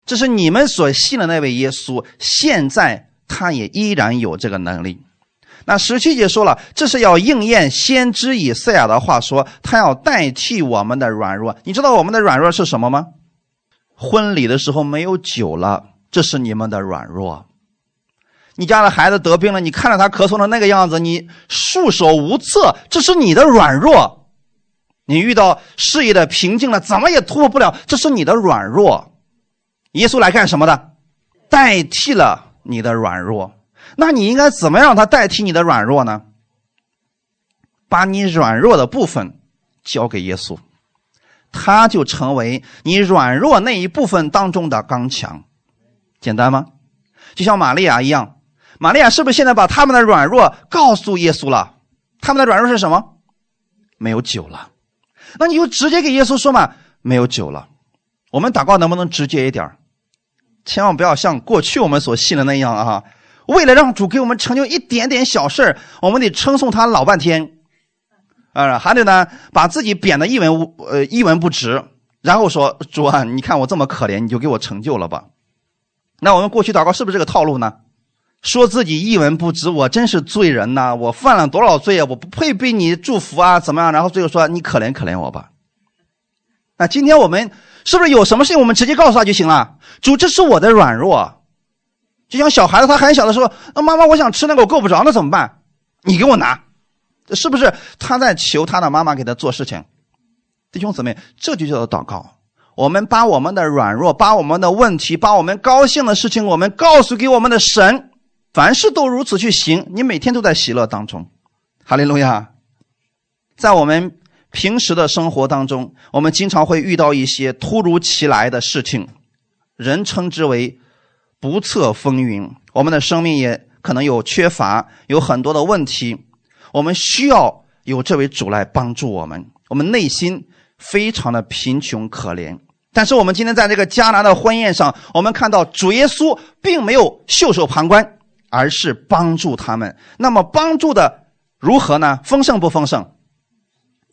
这是你们所信的那位耶稣，现在他也依然有这个能力。那十七节说了，这是要应验先知以赛亚的话，说他要代替我们的软弱。你知道我们的软弱是什么吗？婚礼的时候没有酒了，这是你们的软弱。你家的孩子得病了，你看着他咳嗽的那个样子，你束手无策，这是你的软弱。你遇到事业的瓶颈了，怎么也突破不了，这是你的软弱。耶稣来干什么的？代替了你的软弱。那你应该怎么让他代替你的软弱呢？把你软弱的部分交给耶稣，他就成为你软弱那一部分当中的刚强。简单吗？就像玛利亚一样，玛利亚是不是现在把他们的软弱告诉耶稣了？他们的软弱是什么？没有酒了。那你就直接给耶稣说嘛，没有酒了。我们祷告能不能直接一点千万不要像过去我们所信的那样啊！为了让主给我们成就一点点小事我们得称颂他老半天，啊，还得呢把自己贬得一文呃一文不值，然后说主啊，你看我这么可怜，你就给我成就了吧。那我们过去祷告是不是这个套路呢？说自己一文不值，我真是罪人呐，我犯了多少罪啊，我不配被你祝福啊，怎么样？然后最后说你可怜可怜我吧。那今天我们是不是有什么事情我们直接告诉他就行了？主，这是我的软弱。就像小孩子，他很小的时候，那妈妈，我想吃那个，我够不着，那怎么办？你给我拿，是不是他在求他的妈妈给他做事情？弟兄姊妹，这就叫做祷告。我们把我们的软弱，把我们的问题，把我们高兴的事情，我们告诉给我们的神，凡事都如此去行，你每天都在喜乐当中。哈利路亚！在我们平时的生活当中，我们经常会遇到一些突如其来的事情，人称之为。不测风云，我们的生命也可能有缺乏，有很多的问题。我们需要有这位主来帮助我们。我们内心非常的贫穷可怜，但是我们今天在这个迦南的婚宴上，我们看到主耶稣并没有袖手旁观，而是帮助他们。那么帮助的如何呢？丰盛不丰盛？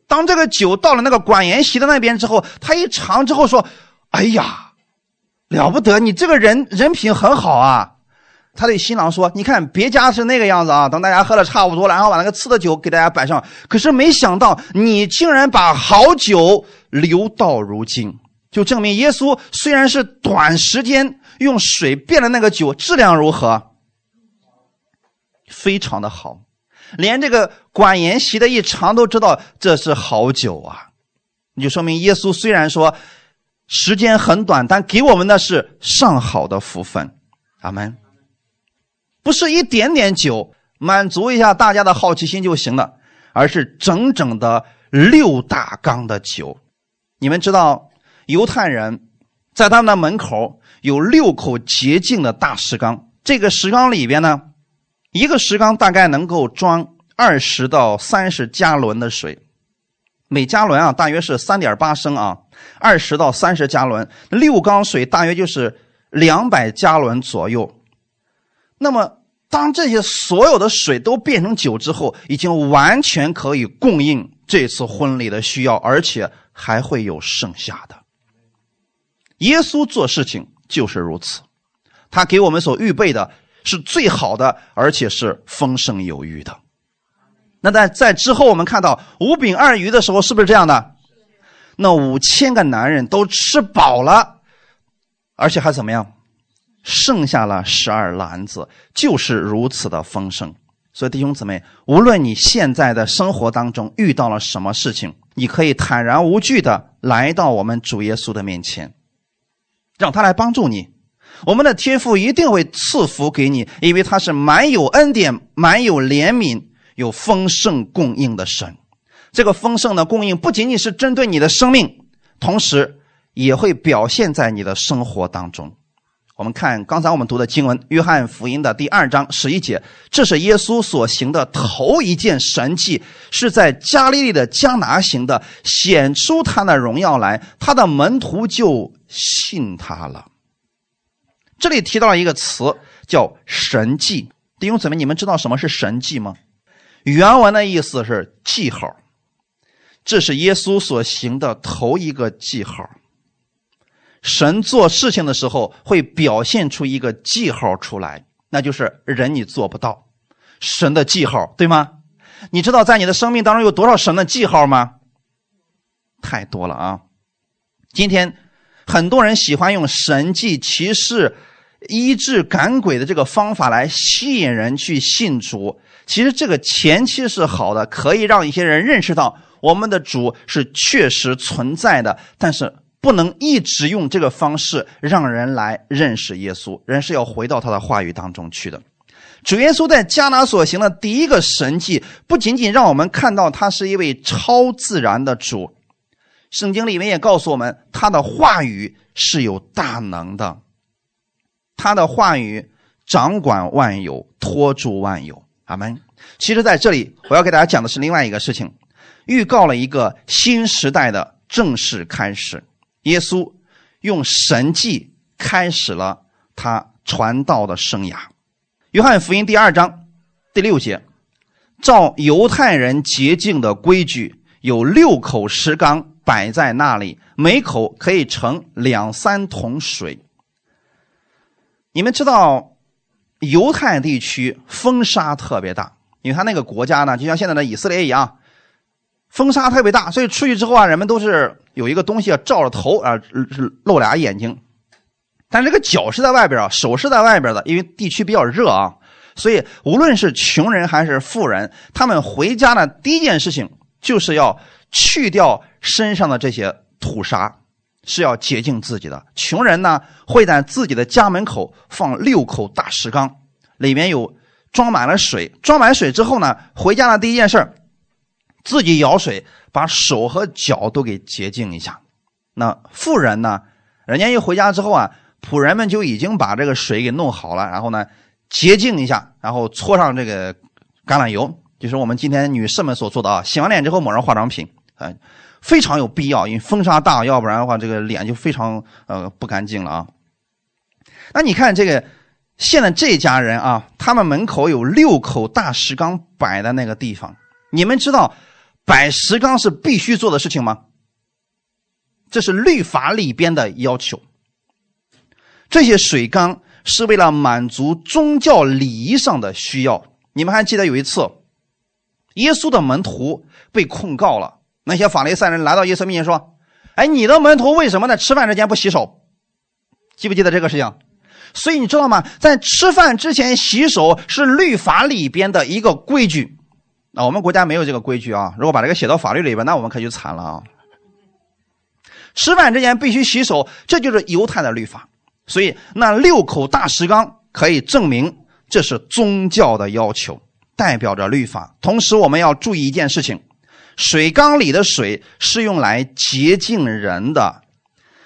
当这个酒到了那个管筵席的那边之后，他一尝之后说：“哎呀！”了不得，你这个人人品很好啊！他对新郎说：“你看别家是那个样子啊，等大家喝的差不多了，然后把那个次的酒给大家摆上。可是没想到你竟然把好酒留到如今，就证明耶稣虽然是短时间用水变了那个酒，质量如何？非常的好，连这个管筵席的一尝都知道这是好酒啊！你就说明耶稣虽然说。”时间很短，但给我们的是上好的福分，阿门。不是一点点酒满足一下大家的好奇心就行了，而是整整的六大缸的酒。你们知道，犹太人在他们的门口有六口洁净的大石缸，这个石缸里边呢，一个石缸大概能够装二十到三十加仑的水，每加仑啊大约是三点八升啊。二十到三十加仑，六缸水大约就是两百加仑左右。那么，当这些所有的水都变成酒之后，已经完全可以供应这次婚礼的需要，而且还会有剩下的。耶稣做事情就是如此，他给我们所预备的是最好的，而且是丰盛有余的。那在在之后，我们看到五饼二鱼的时候，是不是这样的？那五千个男人都吃饱了，而且还怎么样？剩下了十二篮子，就是如此的丰盛。所以弟兄姊妹，无论你现在的生活当中遇到了什么事情，你可以坦然无惧的来到我们主耶稣的面前，让他来帮助你。我们的天父一定会赐福给你，因为他是满有恩典、满有怜悯、有丰盛供应的神。这个丰盛的供应不仅仅是针对你的生命，同时也会表现在你的生活当中。我们看刚才我们读的经文，《约翰福音》的第二章十一节，这是耶稣所行的头一件神迹，是在加利利的加拿行的，显出他的荣耀来，他的门徒就信他了。这里提到了一个词，叫神迹。弟兄姊妹，你们知道什么是神迹吗？原文的意思是记号，这是耶稣所行的头一个记号。神做事情的时候会表现出一个记号出来，那就是人你做不到，神的记号，对吗？你知道在你的生命当中有多少神的记号吗？太多了啊！今天很多人喜欢用神迹、骑士、医治、赶鬼的这个方法来吸引人去信主。其实这个前期是好的，可以让一些人认识到我们的主是确实存在的，但是。不能一直用这个方式让人来认识耶稣，人是要回到他的话语当中去的。主耶稣在迦拿所行的第一个神迹，不仅仅让我们看到他是一位超自然的主，圣经里面也告诉我们，他的话语是有大能的，他的话语掌管万有，托住万有。阿门。其实，在这里我要给大家讲的是另外一个事情，预告了一个新时代的正式开始。耶稣用神迹开始了他传道的生涯。约翰福音第二章第六节，照犹太人洁净的规矩，有六口石缸摆在那里，每口可以盛两三桶水。你们知道，犹太地区风沙特别大，因为他那个国家呢，就像现在的以色列一样。风沙特别大，所以出去之后啊，人们都是有一个东西啊罩着头啊，露俩眼睛，但这个脚是在外边啊，手是在外边的，因为地区比较热啊，所以无论是穷人还是富人，他们回家的第一件事情就是要去掉身上的这些土沙，是要洁净自己的。穷人呢会在自己的家门口放六口大石缸，里面有装满了水，装满水之后呢，回家的第一件事自己舀水，把手和脚都给洁净一下。那富人呢？人家一回家之后啊，仆人们就已经把这个水给弄好了，然后呢，洁净一下，然后搓上这个橄榄油，就是我们今天女士们所做的啊。洗完脸之后抹上化妆品，啊，非常有必要，因为风沙大，要不然的话，这个脸就非常呃不干净了啊。那你看这个现在这家人啊，他们门口有六口大石缸摆在那个地方，你们知道？摆石缸是必须做的事情吗？这是律法里边的要求。这些水缸是为了满足宗教礼仪上的需要。你们还记得有一次，耶稣的门徒被控告了，那些法利赛人来到耶稣面前说：“哎，你的门徒为什么在吃饭之前不洗手？记不记得这个事情？”所以你知道吗？在吃饭之前洗手是律法里边的一个规矩。那我们国家没有这个规矩啊！如果把这个写到法律里边，那我们可就惨了啊！吃饭之前必须洗手，这就是犹太的律法。所以那六口大石缸可以证明这是宗教的要求，代表着律法。同时，我们要注意一件事情：水缸里的水是用来洁净人的，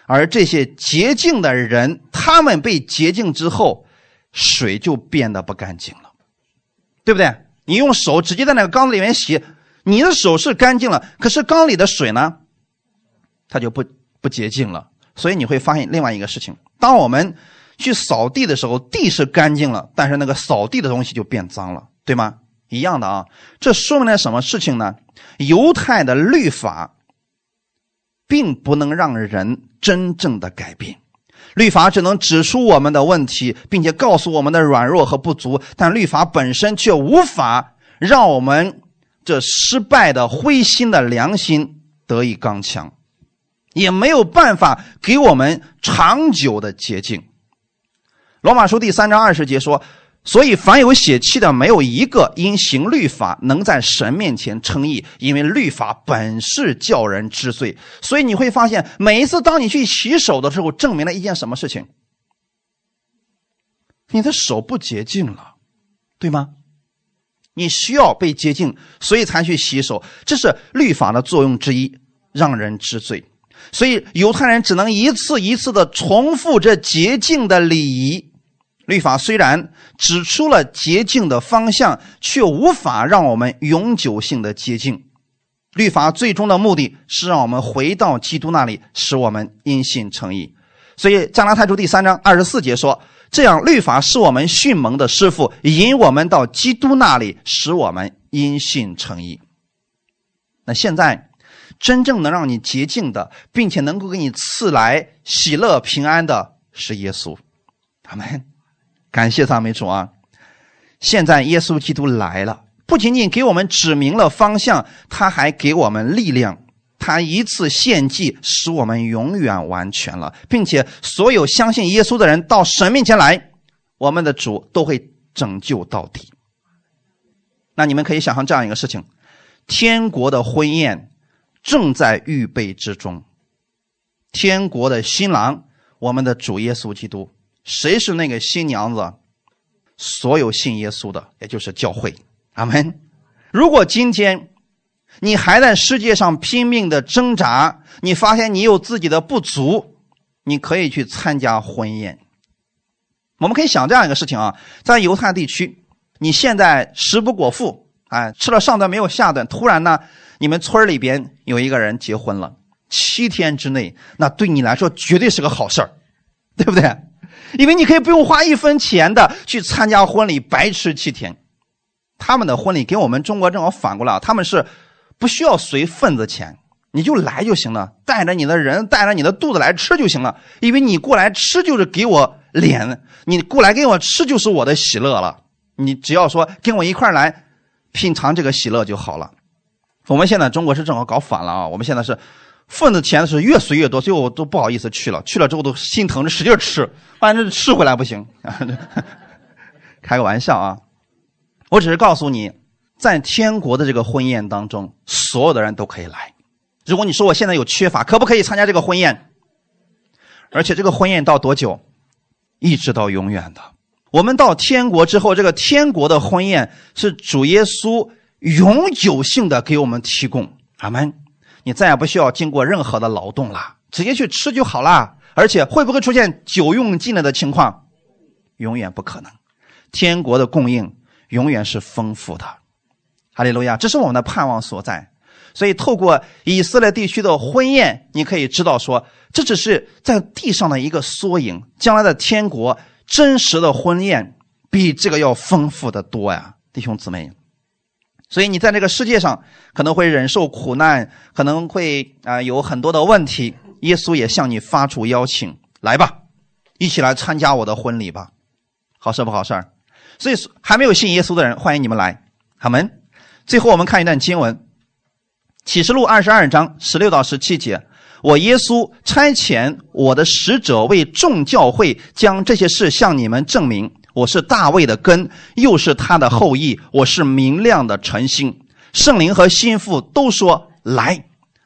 而这些洁净的人，他们被洁净之后，水就变得不干净了，对不对？你用手直接在那个缸子里面洗，你的手是干净了，可是缸里的水呢，它就不不洁净了。所以你会发现另外一个事情：当我们去扫地的时候，地是干净了，但是那个扫地的东西就变脏了，对吗？一样的啊。这说明了什么事情呢？犹太的律法并不能让人真正的改变。律法只能指出我们的问题，并且告诉我们的软弱和不足，但律法本身却无法让我们这失败的灰心的良心得以刚强，也没有办法给我们长久的捷径。罗马书第三章二十节说：“所以凡有血气的，没有一个因行律法能在神面前称义，因为律法本是叫人知罪。所以你会发现，每一次当你去洗手的时候，证明了一件什么事情？你的手不洁净了，对吗？你需要被洁净，所以才去洗手，这是律法的作用之一，让人知罪。所以犹太人只能一次一次的重复这洁净的礼仪。律法虽然指出了洁净的方向，却无法让我们永久性的洁净。律法最终的目的是让我们回到基督那里，使我们因信称义。所以加拉太书第三章二十四节说。这样，律法是我们训蒙的师傅，引我们到基督那里，使我们因信称义。那现在，真正能让你洁净的，并且能够给你赐来喜乐平安的是耶稣。阿门！感谢赞美主啊！现在耶稣基督来了，不仅仅给我们指明了方向，他还给我们力量。他一次献祭，使我们永远完全了，并且所有相信耶稣的人到神面前来，我们的主都会拯救到底。那你们可以想象这样一个事情：天国的婚宴正在预备之中，天国的新郎，我们的主耶稣基督，谁是那个新娘子？所有信耶稣的，也就是教会。阿门。如果今天。你还在世界上拼命的挣扎，你发现你有自己的不足，你可以去参加婚宴。我们可以想这样一个事情啊，在犹太地区，你现在食不果腹，哎，吃了上顿没有下顿，突然呢，你们村里边有一个人结婚了，七天之内，那对你来说绝对是个好事儿，对不对？因为你可以不用花一分钱的去参加婚礼，白吃七天。他们的婚礼跟我们中国正好反过来，他们是。不需要随份子钱，你就来就行了，带着你的人，带着你的肚子来吃就行了。因为你过来吃就是给我脸，你过来给我吃就是我的喜乐了。你只要说跟我一块来品尝这个喜乐就好了。我们现在中国是正好搞反了啊！我们现在是份子钱是越随越多，最后我都不好意思去了，去了之后都心疼着使劲吃，反正吃回来不行。开个玩笑啊！我只是告诉你。在天国的这个婚宴当中，所有的人都可以来。如果你说我现在有缺乏，可不可以参加这个婚宴？而且这个婚宴到多久？一直到永远的。我们到天国之后，这个天国的婚宴是主耶稣永久性的给我们提供。阿门。你再也不需要经过任何的劳动了，直接去吃就好了。而且会不会出现酒用尽了的情况？永远不可能。天国的供应永远是丰富的。哈利路亚，这是我们的盼望所在。所以，透过以色列地区的婚宴，你可以知道说，这只是在地上的一个缩影。将来的天国真实的婚宴比这个要丰富的多呀，弟兄姊妹。所以，你在这个世界上可能会忍受苦难，可能会啊有很多的问题。耶稣也向你发出邀请，来吧，一起来参加我的婚礼吧，好事不好事所以，还没有信耶稣的人，欢迎你们来，好门。最后，我们看一段经文，《启示录》二十二章十六到十七节：“我耶稣差遣我的使者为众教会将这些事向你们证明。我是大卫的根，又是他的后裔。我是明亮的晨星。圣灵和心腹都说来，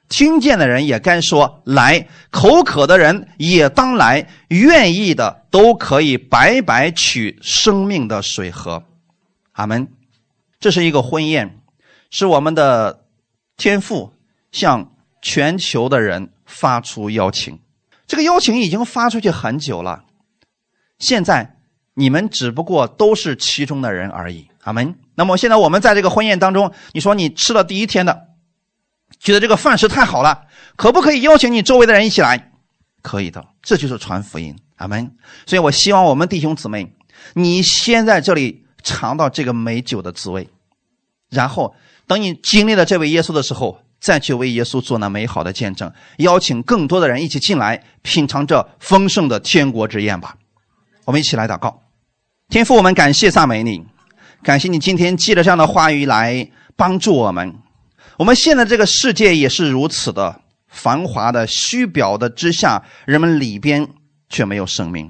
听见的人也该说来，口渴的人也当来，愿意的都可以白白取生命的水喝。”阿门。这是一个婚宴。是我们的天父向全球的人发出邀请，这个邀请已经发出去很久了。现在你们只不过都是其中的人而已，阿门。那么现在我们在这个婚宴当中，你说你吃了第一天的，觉得这个饭食太好了，可不可以邀请你周围的人一起来？可以的，这就是传福音，阿门。所以我希望我们弟兄姊妹，你先在这里尝到这个美酒的滋味，然后。等你经历了这位耶稣的时候，再去为耶稣做那美好的见证，邀请更多的人一起进来品尝这丰盛的天国之宴吧。我们一起来祷告，天父，我们感谢赞美你，感谢你今天借着这样的话语来帮助我们。我们现在这个世界也是如此的繁华的虚表的之下，人们里边却没有生命。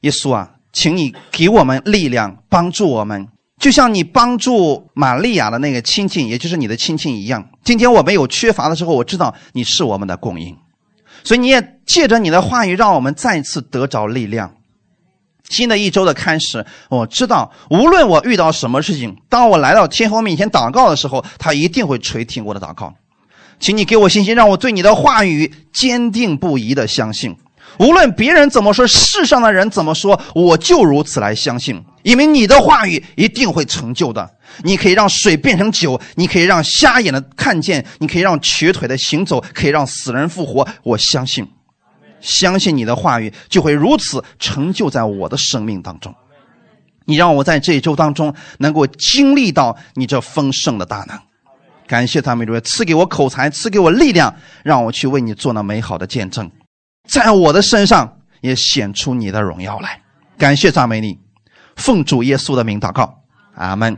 耶稣啊，请你给我们力量，帮助我们，就像你帮助玛利亚的那个亲戚，也就是你的亲戚一样。今天我们有缺乏的时候，我知道你是我们的供应，所以你也借着你的话语，让我们再次得着力量。新的一周的开始，我知道，无论我遇到什么事情，当我来到天父面前祷告的时候，他一定会垂听我的祷告。请你给我信心，让我对你的话语坚定不移的相信。无论别人怎么说，世上的人怎么说，我就如此来相信，因为你的话语一定会成就的。你可以让水变成酒，你可以让瞎眼的看见，你可以让瘸腿的行走，可以让死人复活。我相信，相信你的话语就会如此成就在我的生命当中。你让我在这一周当中能够经历到你这丰盛的大能。感谢赞美主，赐给我口才，赐给我力量，让我去为你做那美好的见证。在我的身上也显出你的荣耀来，感谢赞美你，奉主耶稣的名祷告，阿门。